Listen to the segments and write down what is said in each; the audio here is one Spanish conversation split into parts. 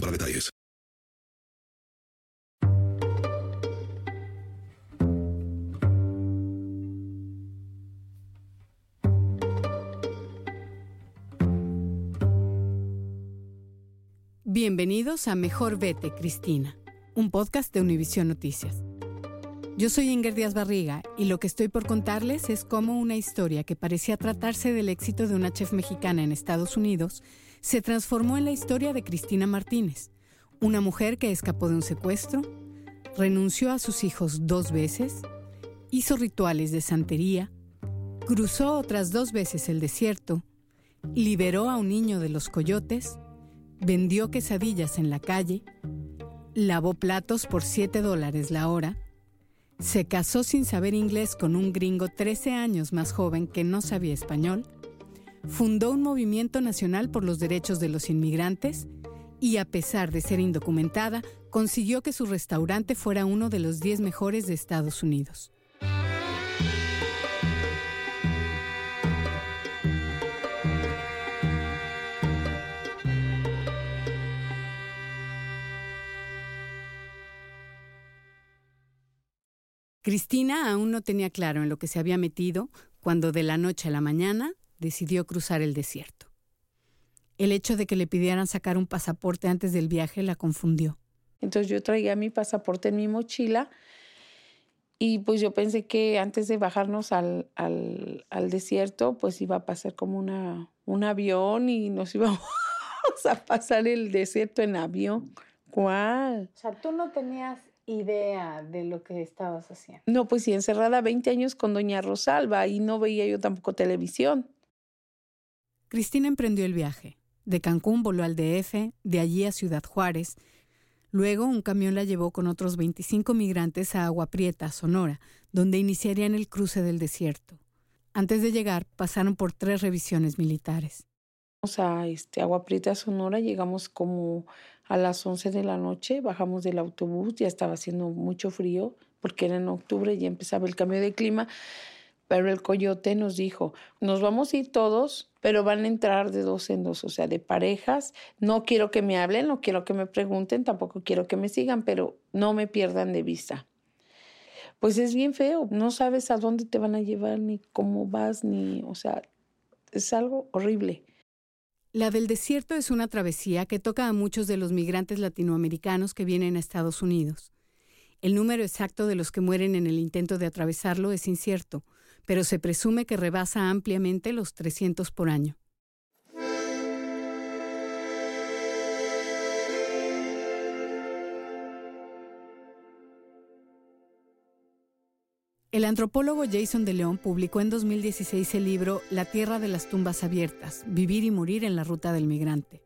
para detalles. Bienvenidos a Mejor Vete, Cristina, un podcast de Univisión Noticias. Yo soy Inger Díaz Barriga y lo que estoy por contarles es cómo una historia que parecía tratarse del éxito de una chef mexicana en Estados Unidos se transformó en la historia de Cristina Martínez, una mujer que escapó de un secuestro, renunció a sus hijos dos veces, hizo rituales de santería, cruzó otras dos veces el desierto, liberó a un niño de los coyotes, vendió quesadillas en la calle, lavó platos por 7 dólares la hora, se casó sin saber inglés con un gringo 13 años más joven que no sabía español, fundó un movimiento nacional por los derechos de los inmigrantes y a pesar de ser indocumentada, consiguió que su restaurante fuera uno de los 10 mejores de Estados Unidos. Cristina aún no tenía claro en lo que se había metido cuando de la noche a la mañana decidió cruzar el desierto. El hecho de que le pidieran sacar un pasaporte antes del viaje la confundió. Entonces yo traía mi pasaporte en mi mochila y pues yo pensé que antes de bajarnos al, al, al desierto pues iba a pasar como una, un avión y nos íbamos a pasar el desierto en avión. ¿Cuál? O sea, tú no tenías idea de lo que estabas haciendo. No, pues sí, encerrada 20 años con doña Rosalba y no veía yo tampoco televisión. Cristina emprendió el viaje. De Cancún voló al DF, de allí a Ciudad Juárez. Luego un camión la llevó con otros 25 migrantes a Agua Prieta, Sonora, donde iniciarían el cruce del desierto. Antes de llegar, pasaron por tres revisiones militares. Sea, este, Agua Prieta, Sonora, llegamos como a las 11 de la noche, bajamos del autobús, ya estaba haciendo mucho frío, porque era en octubre, y ya empezaba el cambio de clima. Pero el coyote nos dijo, nos vamos a ir todos, pero van a entrar de dos en dos, o sea, de parejas. No quiero que me hablen, no quiero que me pregunten, tampoco quiero que me sigan, pero no me pierdan de vista. Pues es bien feo, no sabes a dónde te van a llevar, ni cómo vas, ni, o sea, es algo horrible. La del desierto es una travesía que toca a muchos de los migrantes latinoamericanos que vienen a Estados Unidos. El número exacto de los que mueren en el intento de atravesarlo es incierto, pero se presume que rebasa ampliamente los 300 por año. El antropólogo Jason de León publicó en 2016 el libro La Tierra de las Tumbas Abiertas, Vivir y Morir en la Ruta del Migrante.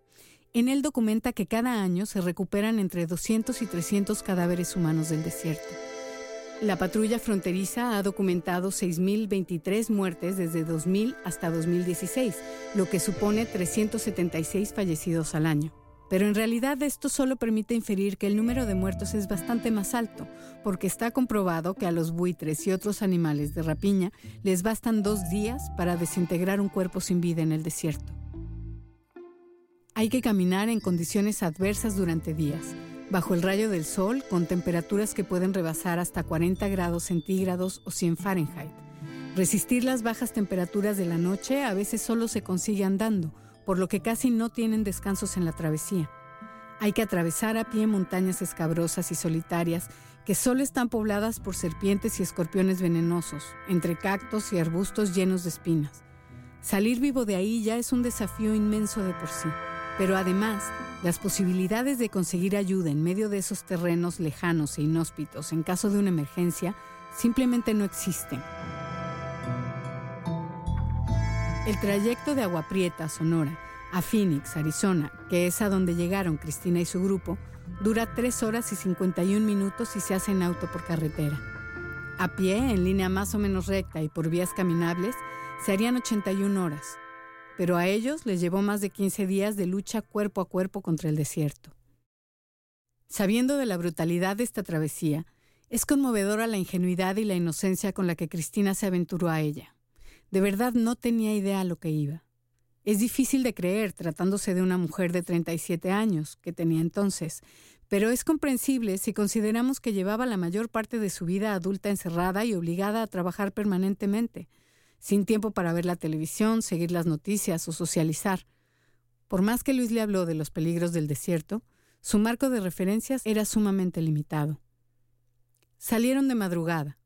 En él documenta que cada año se recuperan entre 200 y 300 cadáveres humanos del desierto. La patrulla fronteriza ha documentado 6.023 muertes desde 2000 hasta 2016, lo que supone 376 fallecidos al año. Pero en realidad esto solo permite inferir que el número de muertos es bastante más alto, porque está comprobado que a los buitres y otros animales de rapiña les bastan dos días para desintegrar un cuerpo sin vida en el desierto. Hay que caminar en condiciones adversas durante días bajo el rayo del sol con temperaturas que pueden rebasar hasta 40 grados centígrados o 100 Fahrenheit. Resistir las bajas temperaturas de la noche a veces solo se consigue andando, por lo que casi no tienen descansos en la travesía. Hay que atravesar a pie montañas escabrosas y solitarias que solo están pobladas por serpientes y escorpiones venenosos, entre cactos y arbustos llenos de espinas. Salir vivo de ahí ya es un desafío inmenso de por sí. Pero además, las posibilidades de conseguir ayuda en medio de esos terrenos lejanos e inhóspitos en caso de una emergencia simplemente no existen. El trayecto de Agua Prieta Sonora a Phoenix, Arizona, que es a donde llegaron Cristina y su grupo, dura 3 horas y 51 minutos y se hace en auto por carretera. A pie, en línea más o menos recta y por vías caminables, se harían 81 horas, pero a ellos les llevó más de 15 días de lucha cuerpo a cuerpo contra el desierto. Sabiendo de la brutalidad de esta travesía, es conmovedora la ingenuidad y la inocencia con la que Cristina se aventuró a ella. De verdad no tenía idea a lo que iba. Es difícil de creer tratándose de una mujer de 37 años, que tenía entonces, pero es comprensible si consideramos que llevaba la mayor parte de su vida adulta encerrada y obligada a trabajar permanentemente, sin tiempo para ver la televisión, seguir las noticias o socializar. Por más que Luis le habló de los peligros del desierto, su marco de referencias era sumamente limitado. Salieron de madrugada.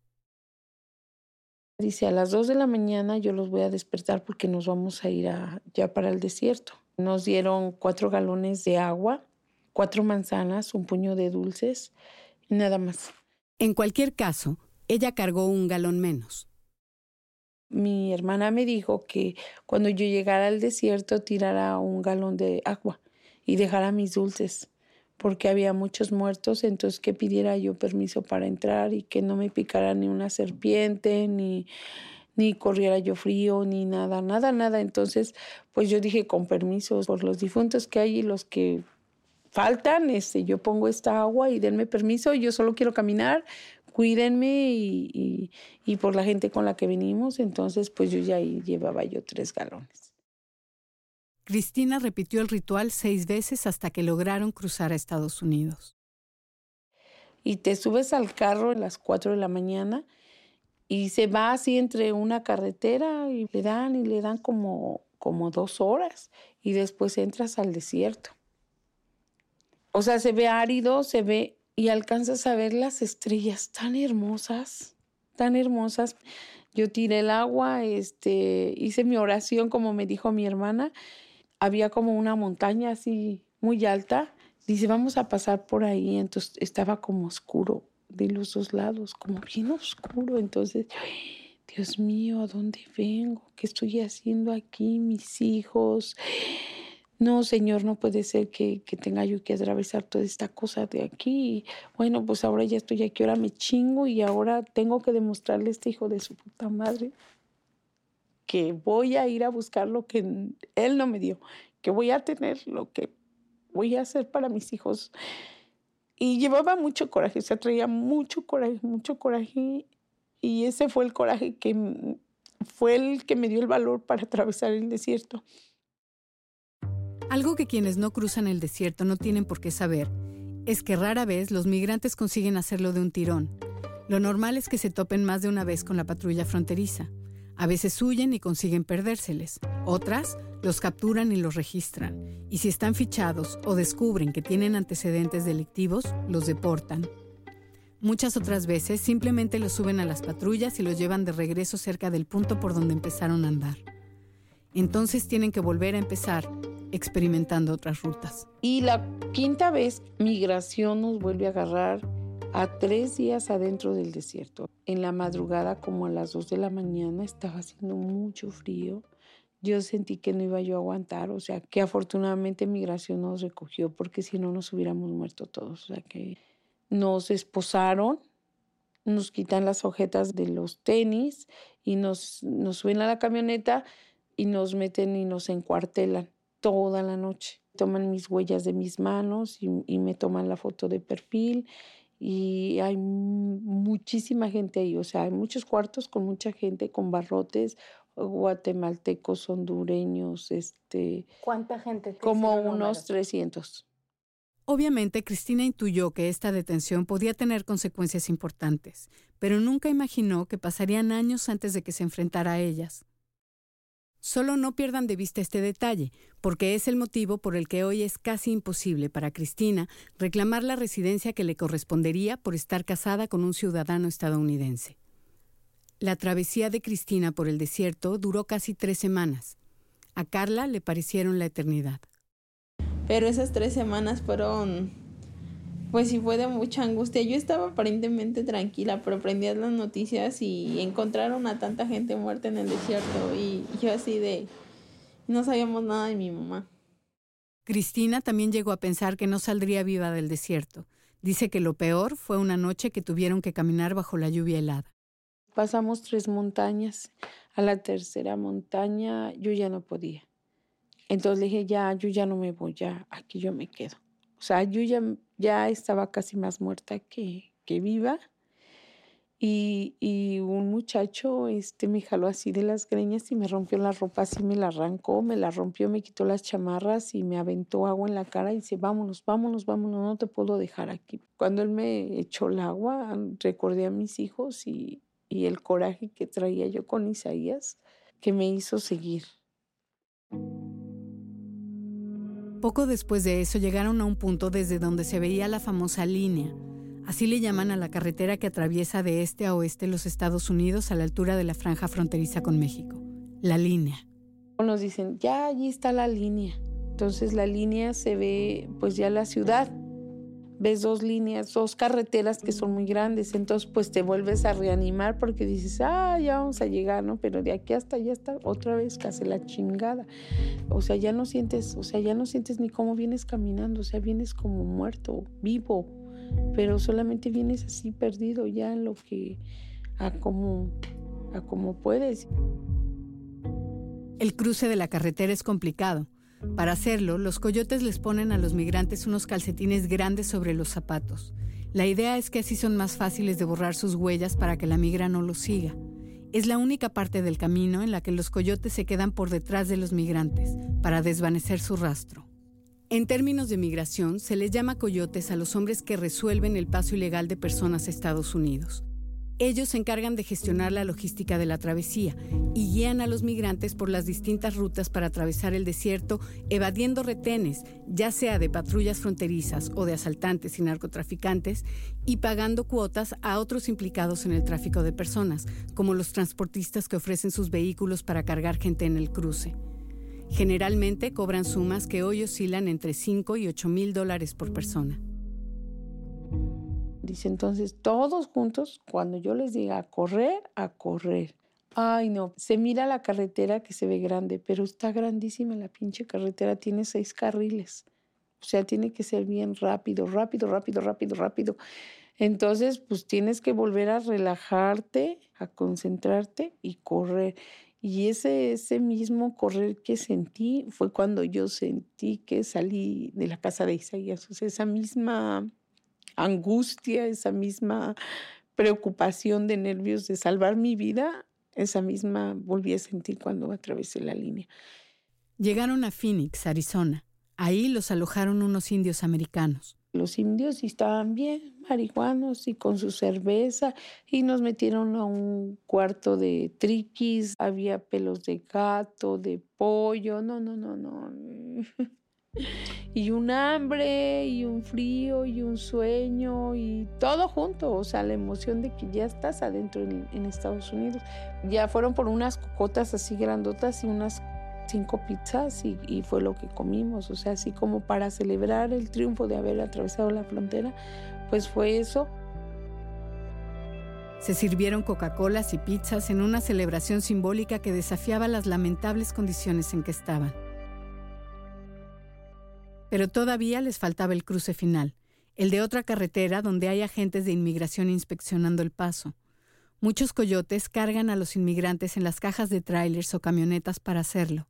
Dice, a las 2 de la mañana yo los voy a despertar porque nos vamos a ir ya para el desierto. Nos dieron cuatro galones de agua, cuatro manzanas, un puño de dulces y nada más. En cualquier caso, ella cargó un galón menos. Mi hermana me dijo que cuando yo llegara al desierto tirara un galón de agua y dejara mis dulces porque había muchos muertos, entonces que pidiera yo permiso para entrar y que no me picara ni una serpiente, ni, ni corriera yo frío, ni nada, nada, nada. Entonces, pues yo dije con permiso por los difuntos que hay y los que faltan, este, yo pongo esta agua y denme permiso, yo solo quiero caminar, cuídenme y, y por la gente con la que venimos, entonces pues yo ya llevaba yo tres galones. Cristina repitió el ritual seis veces hasta que lograron cruzar a Estados Unidos. Y te subes al carro a las cuatro de la mañana y se va así entre una carretera y le dan y le dan como, como dos horas y después entras al desierto. O sea, se ve árido, se ve y alcanzas a ver las estrellas tan hermosas, tan hermosas. Yo tiré el agua, este, hice mi oración como me dijo mi hermana había como una montaña así muy alta. Dice, vamos a pasar por ahí. Entonces estaba como oscuro de los dos lados, como bien oscuro. Entonces, Dios mío, ¿a dónde vengo? ¿Qué estoy haciendo aquí? Mis hijos. No, Señor, no puede ser que, que tenga yo que atravesar toda esta cosa de aquí. Bueno, pues ahora ya estoy aquí, ahora me chingo y ahora tengo que demostrarle a este hijo de su puta madre que voy a ir a buscar lo que Él no me dio, que voy a tener lo que voy a hacer para mis hijos. Y llevaba mucho coraje, se atraía mucho coraje, mucho coraje. Y ese fue el coraje que fue el que me dio el valor para atravesar el desierto. Algo que quienes no cruzan el desierto no tienen por qué saber es que rara vez los migrantes consiguen hacerlo de un tirón. Lo normal es que se topen más de una vez con la patrulla fronteriza. A veces huyen y consiguen perdérseles. Otras los capturan y los registran. Y si están fichados o descubren que tienen antecedentes delictivos, los deportan. Muchas otras veces simplemente los suben a las patrullas y los llevan de regreso cerca del punto por donde empezaron a andar. Entonces tienen que volver a empezar experimentando otras rutas. Y la quinta vez, migración nos vuelve a agarrar a tres días adentro del desierto. En la madrugada, como a las dos de la mañana, estaba haciendo mucho frío. Yo sentí que no iba yo a aguantar, o sea, que afortunadamente migración nos recogió porque si no nos hubiéramos muerto todos. O sea, que nos esposaron, nos quitan las ojetas de los tenis y nos, nos suben a la camioneta y nos meten y nos encuartelan toda la noche. Toman mis huellas de mis manos y me toman la foto de perfil y hay muchísima gente ahí, o sea, hay muchos cuartos con mucha gente, con barrotes, guatemaltecos, hondureños, este... ¿Cuánta gente? Como unos 300. Obviamente, Cristina intuyó que esta detención podía tener consecuencias importantes, pero nunca imaginó que pasarían años antes de que se enfrentara a ellas. Solo no pierdan de vista este detalle, porque es el motivo por el que hoy es casi imposible para Cristina reclamar la residencia que le correspondería por estar casada con un ciudadano estadounidense. La travesía de Cristina por el desierto duró casi tres semanas. A Carla le parecieron la eternidad. Pero esas tres semanas fueron pues sí fue de mucha angustia. Yo estaba aparentemente tranquila, pero prendías las noticias y encontraron a tanta gente muerta en el desierto y yo así de no sabíamos nada de mi mamá. Cristina también llegó a pensar que no saldría viva del desierto. Dice que lo peor fue una noche que tuvieron que caminar bajo la lluvia helada. Pasamos tres montañas. A la tercera montaña yo ya no podía. Entonces le dije, ya, yo ya no me voy, ya, aquí yo me quedo. Sea, yo ya, ya estaba casi más muerta que, que viva. Y, y, un muchacho este, me jaló así de las greñas y me rompió la ropa, así me la arrancó, me la rompió, me quitó las chamarras y me aventó agua en la cara y dice, vámonos, vámonos, vámonos, no te puedo dejar aquí. Cuando él me echó el agua, recordé a mis hijos y, y el coraje que traía yo con Isaías, que me hizo seguir. Poco después de eso llegaron a un punto desde donde se veía la famosa línea Así le llaman a la carretera que atraviesa de este a oeste los Estados Unidos a la altura de la franja fronteriza con México, la línea. Nos dicen, ya allí está la línea. Entonces la línea se ve pues ya la ciudad. Ves dos líneas, dos carreteras que son muy grandes, entonces pues te vuelves a reanimar porque dices, ah, ya vamos a llegar, ¿no? Pero de aquí hasta allá está otra vez casi la chingada. O sea, ya no sientes, o sea, ya no sientes ni cómo vienes caminando, o sea, vienes como muerto, vivo pero solamente vienes así perdido ya en lo que, a como, a como puedes. El cruce de la carretera es complicado. Para hacerlo, los coyotes les ponen a los migrantes unos calcetines grandes sobre los zapatos. La idea es que así son más fáciles de borrar sus huellas para que la migra no los siga. Es la única parte del camino en la que los coyotes se quedan por detrás de los migrantes para desvanecer su rastro. En términos de migración, se les llama coyotes a los hombres que resuelven el paso ilegal de personas a Estados Unidos. Ellos se encargan de gestionar la logística de la travesía y guían a los migrantes por las distintas rutas para atravesar el desierto, evadiendo retenes, ya sea de patrullas fronterizas o de asaltantes y narcotraficantes, y pagando cuotas a otros implicados en el tráfico de personas, como los transportistas que ofrecen sus vehículos para cargar gente en el cruce. Generalmente cobran sumas que hoy oscilan entre 5 y 8 mil dólares por persona. Dice entonces, todos juntos, cuando yo les diga a correr, a correr. Ay, no, se mira la carretera que se ve grande, pero está grandísima la pinche carretera, tiene seis carriles. O sea, tiene que ser bien rápido, rápido, rápido, rápido, rápido. Entonces, pues tienes que volver a relajarte, a concentrarte y correr. Y ese, ese mismo correr que sentí fue cuando yo sentí que salí de la casa de Isaías. O sea, esa misma angustia, esa misma preocupación de nervios de salvar mi vida, esa misma volví a sentir cuando atravesé la línea. Llegaron a Phoenix, Arizona. Ahí los alojaron unos indios americanos. Los indios estaban bien marihuanos y con su cerveza y nos metieron a un cuarto de triquis, había pelos de gato, de pollo, no, no, no, no. y un hambre y un frío y un sueño y todo junto, o sea, la emoción de que ya estás adentro en, Estados Unidos. Ya fueron por unas cocotas así grandotas y unas cinco pizzas y, fue lo que comimos, o sea, así como para celebrar el triunfo de haber atravesado la frontera, pues fue eso. Se sirvieron Coca-Colas y pizzas en una celebración simbólica que desafiaba las lamentables condiciones en que estaban. Pero todavía les faltaba el cruce final, el de otra carretera donde hay agentes de inmigración inspeccionando el paso. Muchos coyotes cargan a los inmigrantes en las cajas de trailers o camionetas para hacerlo.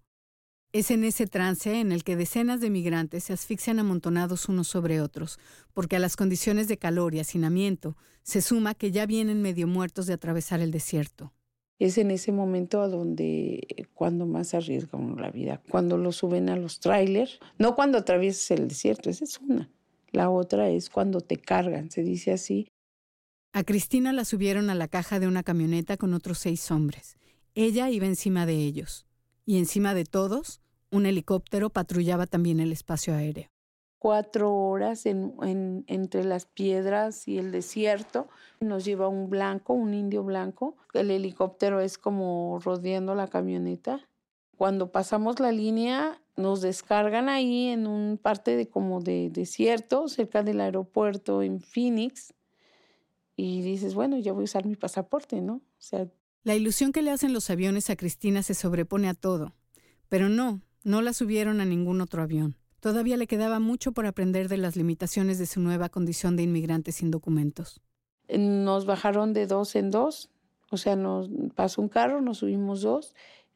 Es en ese trance en el que decenas de migrantes se asfixian amontonados unos sobre otros, porque a las condiciones de calor y hacinamiento se suma que ya vienen medio muertos de atravesar el desierto. Es en ese momento a donde cuando más arriesgan la vida, cuando lo suben a los trailers, no cuando atraviesas el desierto, esa es una. La otra es cuando te cargan, se dice así. A Cristina la subieron a la caja de una camioneta con otros seis hombres. Ella iba encima de ellos. Y encima de todos, un helicóptero patrullaba también el espacio aéreo. Cuatro horas en, entre las piedras y el desierto. Nos lleva un blanco, un indio blanco. El helicóptero es como rodeando la camioneta. Cuando pasamos la línea, nos descargan ahí en un parte de como de desierto, cerca del aeropuerto en Phoenix. Y dices, bueno, ya voy a usar mi pasaporte, ¿no? O sea, la ilusión que le hacen los aviones a Cristina se sobrepone a todo. Pero no, no la subieron a ningún otro avión. Todavía le quedaba mucho por aprender de las limitaciones de su nueva condición de inmigrante sin documentos. Nos bajaron de dos en dos, o sea, nos pasó un carro, nos subimos dos,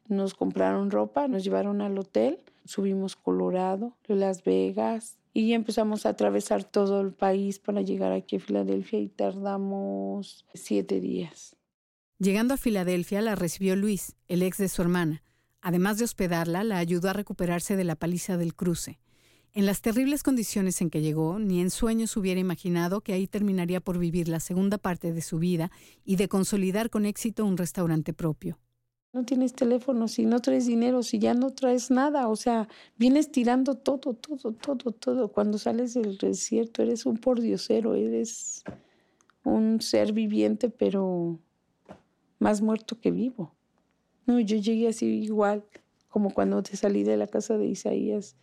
nos compraron ropa, nos llevaron al hotel, subimos Colorado, Las Vegas, y empezamos a atravesar todo el país para llegar aquí a Filadelfia y tardamos siete días. Llegando a Filadelfia la recibió Luis, el ex de su hermana. Además de hospedarla, la ayudó a recuperarse de la paliza del cruce. En las terribles condiciones en que llegó, ni en sueños hubiera imaginado que ahí terminaría por vivir la segunda parte de su vida y de consolidar con éxito un restaurante propio. No tienes teléfono, si no traes dinero, si ya no traes nada, o sea, vienes tirando todo, todo, todo, todo. Cuando sales del desierto eres un pordiosero, eres un ser viviente, pero más muerto que vivo. No, yo llegué así igual, como cuando te salí de la casa de Isaías,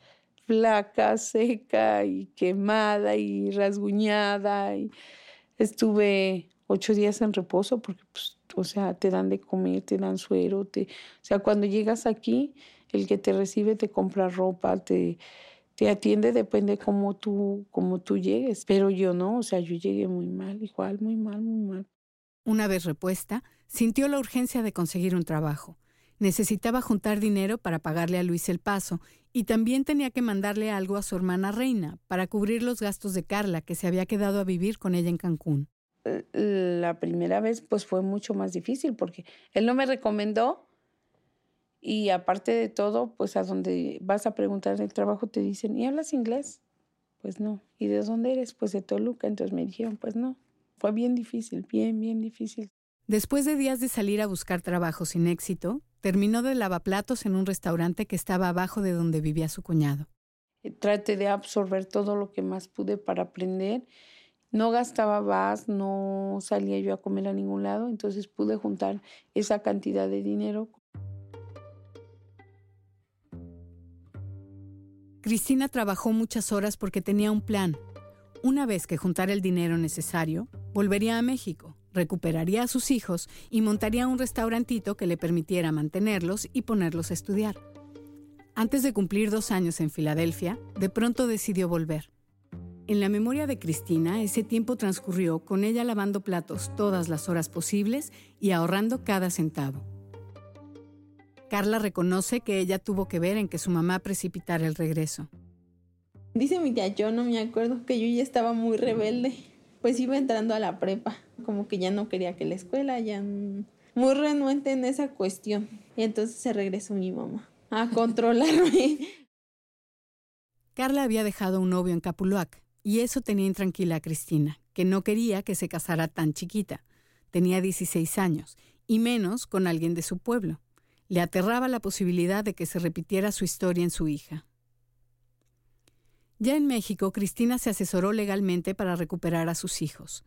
flaca, seca y quemada y rasguñada. Y estuve ocho días en reposo porque pues, o sea, te dan de comer, te dan suero, te, o sea, cuando llegas aquí, el que te recibe te compra ropa, te, te atiende, depende cómo tú, cómo tú llegues, pero yo no, o sea, yo llegué muy mal, igual, muy mal, muy mal. Una vez repuesta, sintió la urgencia de conseguir un trabajo. Necesitaba juntar dinero para pagarle a Luis el paso y también tenía que mandarle algo a su hermana Reina para cubrir los gastos de Carla, que se había quedado a vivir con ella en Cancún la primera vez pues fue mucho más difícil porque él no me recomendó y aparte de todo, pues a donde vas a preguntar el trabajo te dicen, ¿y hablas inglés? Pues no. ¿Y de dónde eres? Pues de Toluca. Entonces me dijeron, pues no. Fue bien difícil, bien, bien difícil. Después de días de salir a buscar trabajo sin éxito, terminó de lavaplatos en un restaurante que estaba abajo de donde vivía su cuñado. Traté de absorber todo lo que más pude para aprender no gastaba vas, no salía yo a comer a ningún lado, entonces pude juntar esa cantidad de dinero. Cristina trabajó muchas horas porque tenía un plan. Una vez que juntara el dinero necesario, volvería a México, recuperaría a sus hijos y montaría un restaurantito que le permitiera mantenerlos y ponerlos a estudiar. Antes de cumplir dos años en Filadelfia, de pronto decidió volver. En la memoria de Cristina, ese tiempo transcurrió con ella lavando platos todas las horas posibles y ahorrando cada centavo. Carla reconoce que ella tuvo que ver en que su mamá precipitara el regreso. Dice mi tía, yo no me acuerdo que yo ya estaba muy rebelde. Pues iba entrando a la prepa, como que ya no quería que la escuela, ya muy renuente en esa cuestión. Y entonces se regresó mi mamá a controlarme. Carla había dejado un novio en Capuluac, y eso tenía intranquila a Cristina, que no quería que se casara tan chiquita. Tenía 16 años, y menos con alguien de su pueblo. Le aterraba la posibilidad de que se repitiera su historia en su hija. Ya en México, Cristina se asesoró legalmente para recuperar a sus hijos.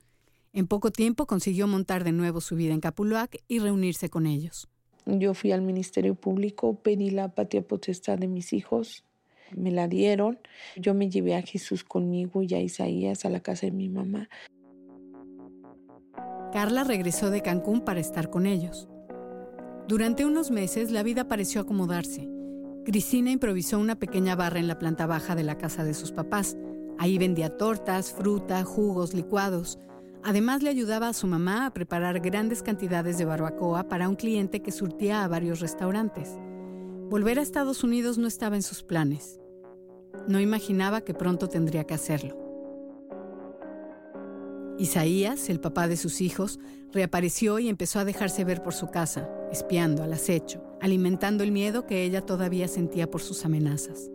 En poco tiempo consiguió montar de nuevo su vida en Capuluac y reunirse con ellos. Yo fui al Ministerio Público, pedí la patria potestad de mis hijos, me la dieron. Yo me llevé a Jesús conmigo y a Isaías a la casa de mi mamá. Carla regresó de Cancún para estar con ellos. Durante unos meses la vida pareció acomodarse. Cristina improvisó una pequeña barra en la planta baja de la casa de sus papás. Ahí vendía tortas, fruta, jugos, licuados. Además le ayudaba a su mamá a preparar grandes cantidades de barbacoa para un cliente que surtía a varios restaurantes. Volver a Estados Unidos no estaba en sus planes. No imaginaba que pronto tendría que hacerlo. Isaías, el papá de sus hijos, reapareció y empezó a dejarse ver por su casa, espiando al acecho, alimentando el miedo que ella todavía sentía por sus amenazas.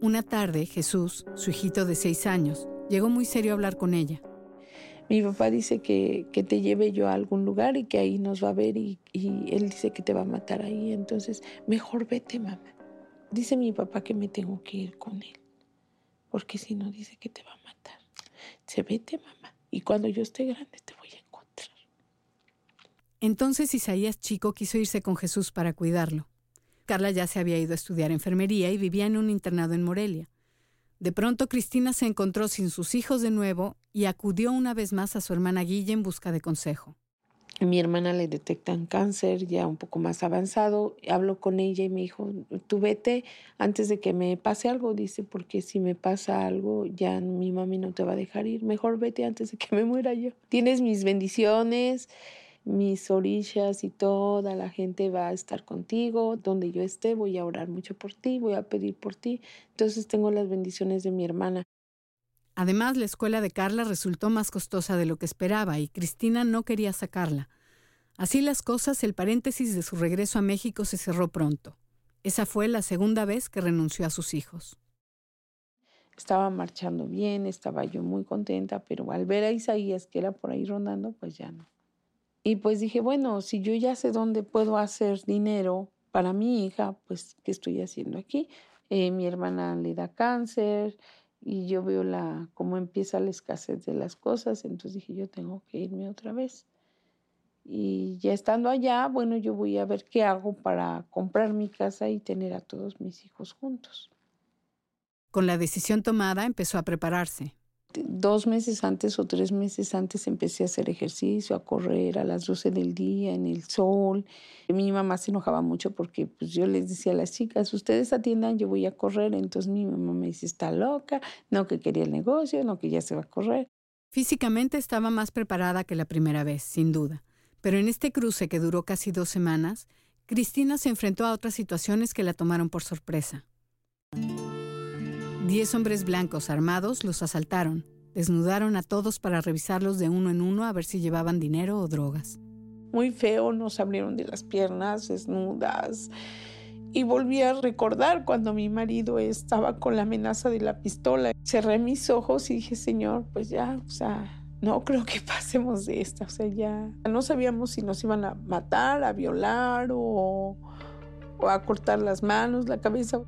Una tarde, Jesús, su hijito de seis años, llegó muy serio a hablar con ella. Mi papá dice que, que te lleve yo a algún lugar y que ahí nos va a ver y, y él dice que te va a matar ahí, entonces mejor vete, mamá. Dice mi papá que me tengo que ir con él, porque si no dice que te va a matar. Se vete, mamá, y cuando yo esté grande te voy a encontrar. Entonces Isaías chico quiso irse con Jesús para cuidarlo. Carla ya se había ido a estudiar enfermería y vivía en un internado en Morelia. De pronto Cristina se encontró sin sus hijos de nuevo y acudió una vez más a su hermana Guilla en busca de consejo. Mi hermana le detectan cáncer ya un poco más avanzado. Hablo con ella y me dijo, tú vete antes de que me pase algo, dice, porque si me pasa algo ya mi mami no te va a dejar ir. Mejor vete antes de que me muera yo. Tienes mis bendiciones, mis orillas y toda la gente va a estar contigo. Donde yo esté voy a orar mucho por ti, voy a pedir por ti. Entonces tengo las bendiciones de mi hermana. Además, la escuela de Carla resultó más costosa de lo que esperaba y Cristina no quería sacarla. Así las cosas, el paréntesis de su regreso a México se cerró pronto. Esa fue la segunda vez que renunció a sus hijos. Estaba marchando bien, estaba yo muy contenta, pero al ver a Isaías que era por ahí rondando, pues ya no. Y pues dije, bueno, si yo ya sé dónde puedo hacer dinero para mi hija, pues ¿qué estoy haciendo aquí? Eh, mi hermana le da cáncer, y yo veo la, cómo empieza la escasez de las cosas, entonces dije, yo tengo que irme otra vez. Y ya estando allá, bueno, yo voy a ver qué hago para comprar mi casa y tener a todos mis hijos juntos. Con la decisión tomada, empezó a prepararse dos meses antes o tres meses antes empecé a hacer ejercicio, a correr a las 12 del día en el sol. Mi mamá se enojaba mucho porque pues, yo les decía a las chicas, ustedes atiendan, yo voy a correr. Entonces mi mamá me dice, está loca, no que quería el negocio, no que ya se va a correr. Físicamente estaba más preparada que la primera vez, sin duda. Pero en este cruce que duró casi dos semanas, Cristina se enfrentó a otras situaciones que la tomaron por sorpresa. Diez hombres blancos armados los asaltaron, desnudaron a todos para revisarlos de uno en uno a ver si llevaban dinero o drogas. Muy feo, nos abrieron de las piernas desnudas. Y volví a recordar cuando mi marido estaba con la amenaza de la pistola. Cerré mis ojos y dije, Señor, pues ya, o sea, no creo que pasemos de esta. O sea, ya no sabíamos si nos iban a matar, a violar o, o a cortar las manos, la cabeza.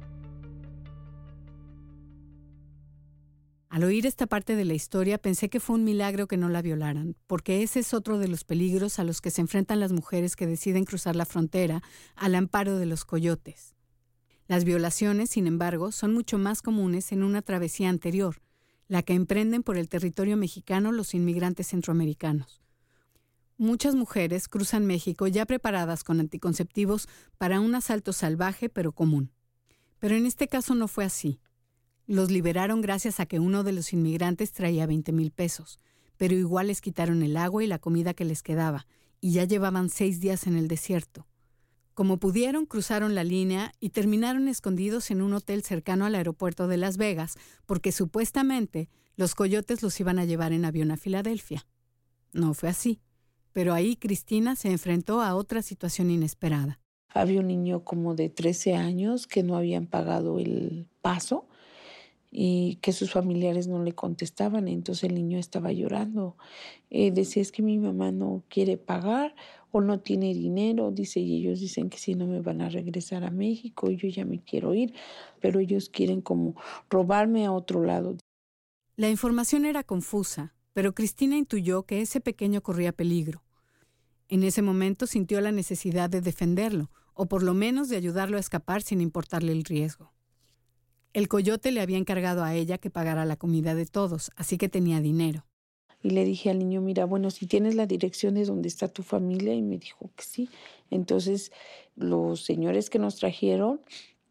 Al oír esta parte de la historia pensé que fue un milagro que no la violaran, porque ese es otro de los peligros a los que se enfrentan las mujeres que deciden cruzar la frontera al amparo de los coyotes. Las violaciones, sin embargo, son mucho más comunes en una travesía anterior, la que emprenden por el territorio mexicano los inmigrantes centroamericanos. Muchas mujeres cruzan México ya preparadas con anticonceptivos para un asalto salvaje pero común. Pero en este caso no fue así. Los liberaron gracias a que uno de los inmigrantes traía 20 mil pesos, pero igual les quitaron el agua y la comida que les quedaba, y ya llevaban seis días en el desierto. Como pudieron, cruzaron la línea y terminaron escondidos en un hotel cercano al aeropuerto de Las Vegas, porque supuestamente los coyotes los iban a llevar en avión a Filadelfia. No fue así, pero ahí Cristina se enfrentó a otra situación inesperada. Había un niño como de 13 años que no habían pagado el paso y que sus familiares no le contestaban, entonces el niño estaba llorando. Eh, decía, es que mi mamá no quiere pagar o no tiene dinero, dice, y ellos dicen que si no me van a regresar a México, yo ya me quiero ir, pero ellos quieren como robarme a otro lado. La información era confusa, pero Cristina intuyó que ese pequeño corría peligro. En ese momento sintió la necesidad de defenderlo, o por lo menos de ayudarlo a escapar sin importarle el riesgo. El coyote le había encargado a ella que pagara la comida de todos, así que tenía dinero. Y le dije al niño, mira, bueno, si tienes la dirección de donde está tu familia, y me dijo que sí. Entonces los señores que nos trajeron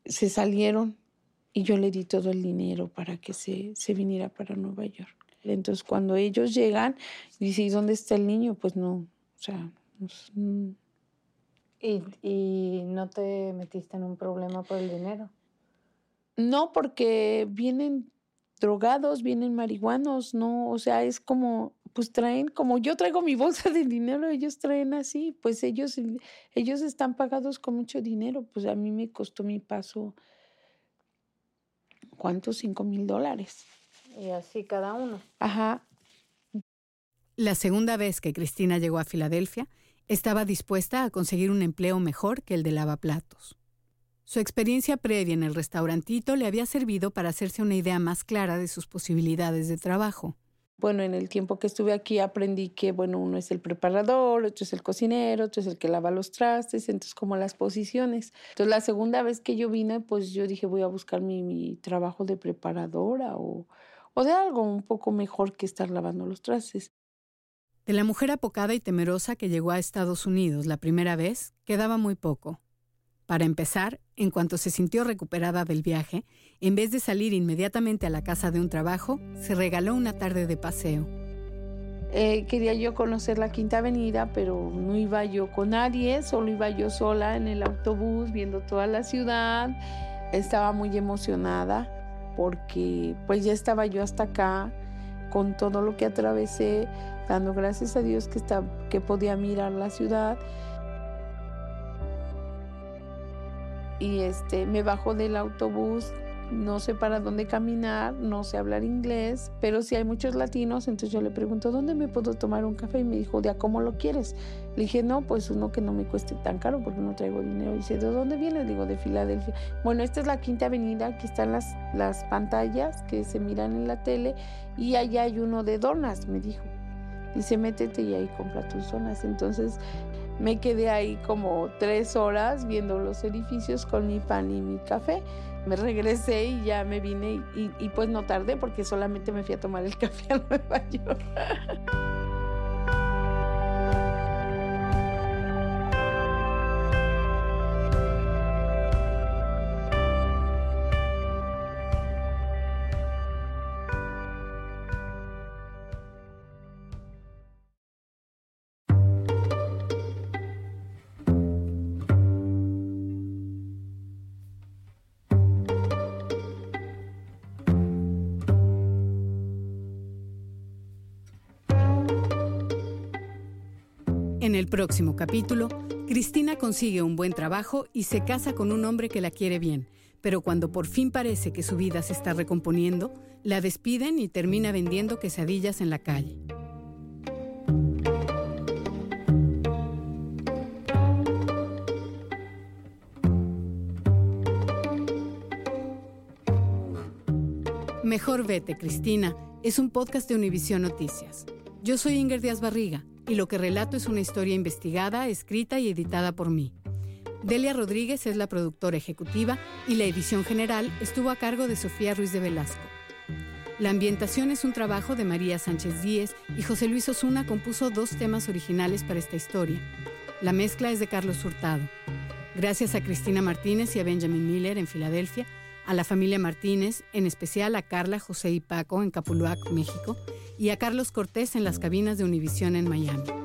se salieron y yo le di todo el dinero para que se, se viniera para Nueva York. Entonces cuando ellos llegan, dice, ¿y dónde está el niño? Pues no, o sea... Mm. ¿Y, ¿Y no te metiste en un problema por el dinero? No, porque vienen drogados, vienen marihuanos, no, o sea, es como, pues traen, como yo traigo mi bolsa de dinero, ellos traen así, pues ellos, ellos están pagados con mucho dinero, pues a mí me costó mi paso, ¿cuántos? Cinco mil dólares. Y así cada uno. Ajá. La segunda vez que Cristina llegó a Filadelfia, estaba dispuesta a conseguir un empleo mejor que el de lavaplatos. Su experiencia previa en el restaurantito le había servido para hacerse una idea más clara de sus posibilidades de trabajo. Bueno, en el tiempo que estuve aquí aprendí que, bueno, uno es el preparador, otro es el cocinero, otro es el que lava los trastes, entonces como las posiciones. Entonces la segunda vez que yo vine, pues yo dije voy a buscar mi, mi trabajo de preparadora o, o de algo un poco mejor que estar lavando los trastes. De la mujer apocada y temerosa que llegó a Estados Unidos la primera vez, quedaba muy poco. Para empezar, en cuanto se sintió recuperada del viaje, en vez de salir inmediatamente a la casa de un trabajo, se regaló una tarde de paseo. Eh, quería yo conocer la Quinta Avenida, pero no iba yo con nadie, solo iba yo sola en el autobús viendo toda la ciudad. Estaba muy emocionada porque pues ya estaba yo hasta acá con todo lo que atravesé dando gracias a Dios que, que podía mirar la ciudad. Y este, me bajo del autobús, no sé para dónde caminar, no sé hablar inglés, pero si hay muchos latinos, entonces yo le pregunto, ¿dónde me puedo tomar un café? Y me dijo, ¿de a cómo lo quieres? Le dije, no, pues uno que no me cueste tan caro porque no traigo dinero. Y dice, ¿de dónde vienes? Digo, de Filadelfia. Bueno, esta es la Quinta Avenida, aquí están las, las pantallas que se miran en la tele y allá hay uno de donas, me dijo. Dice, métete y ahí compra tus zonas. Entonces me quedé ahí como tres horas viendo los edificios con mi pan y mi café. Me regresé y ya me vine y, pues no tardé porque solamente me fui a tomar el café a Nueva York. El próximo capítulo, Cristina consigue un buen trabajo y se casa con un hombre que la quiere bien, pero cuando por fin parece que su vida se está recomponiendo, la despiden y termina vendiendo quesadillas en la calle. Mejor vete, Cristina, es un podcast de Univisión Noticias. Yo soy Inger Díaz Barriga y lo que relato es una historia investigada, escrita y editada por mí. Delia Rodríguez es la productora ejecutiva y la edición general estuvo a cargo de Sofía Ruiz de Velasco. La ambientación es un trabajo de María Sánchez Díez y José Luis Osuna compuso dos temas originales para esta historia. La mezcla es de Carlos Hurtado. Gracias a Cristina Martínez y a Benjamin Miller en Filadelfia, a la familia Martínez, en especial a Carla, José y Paco en Capuluac, México, y a Carlos Cortés en las cabinas de Univisión en Miami.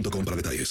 para detalles.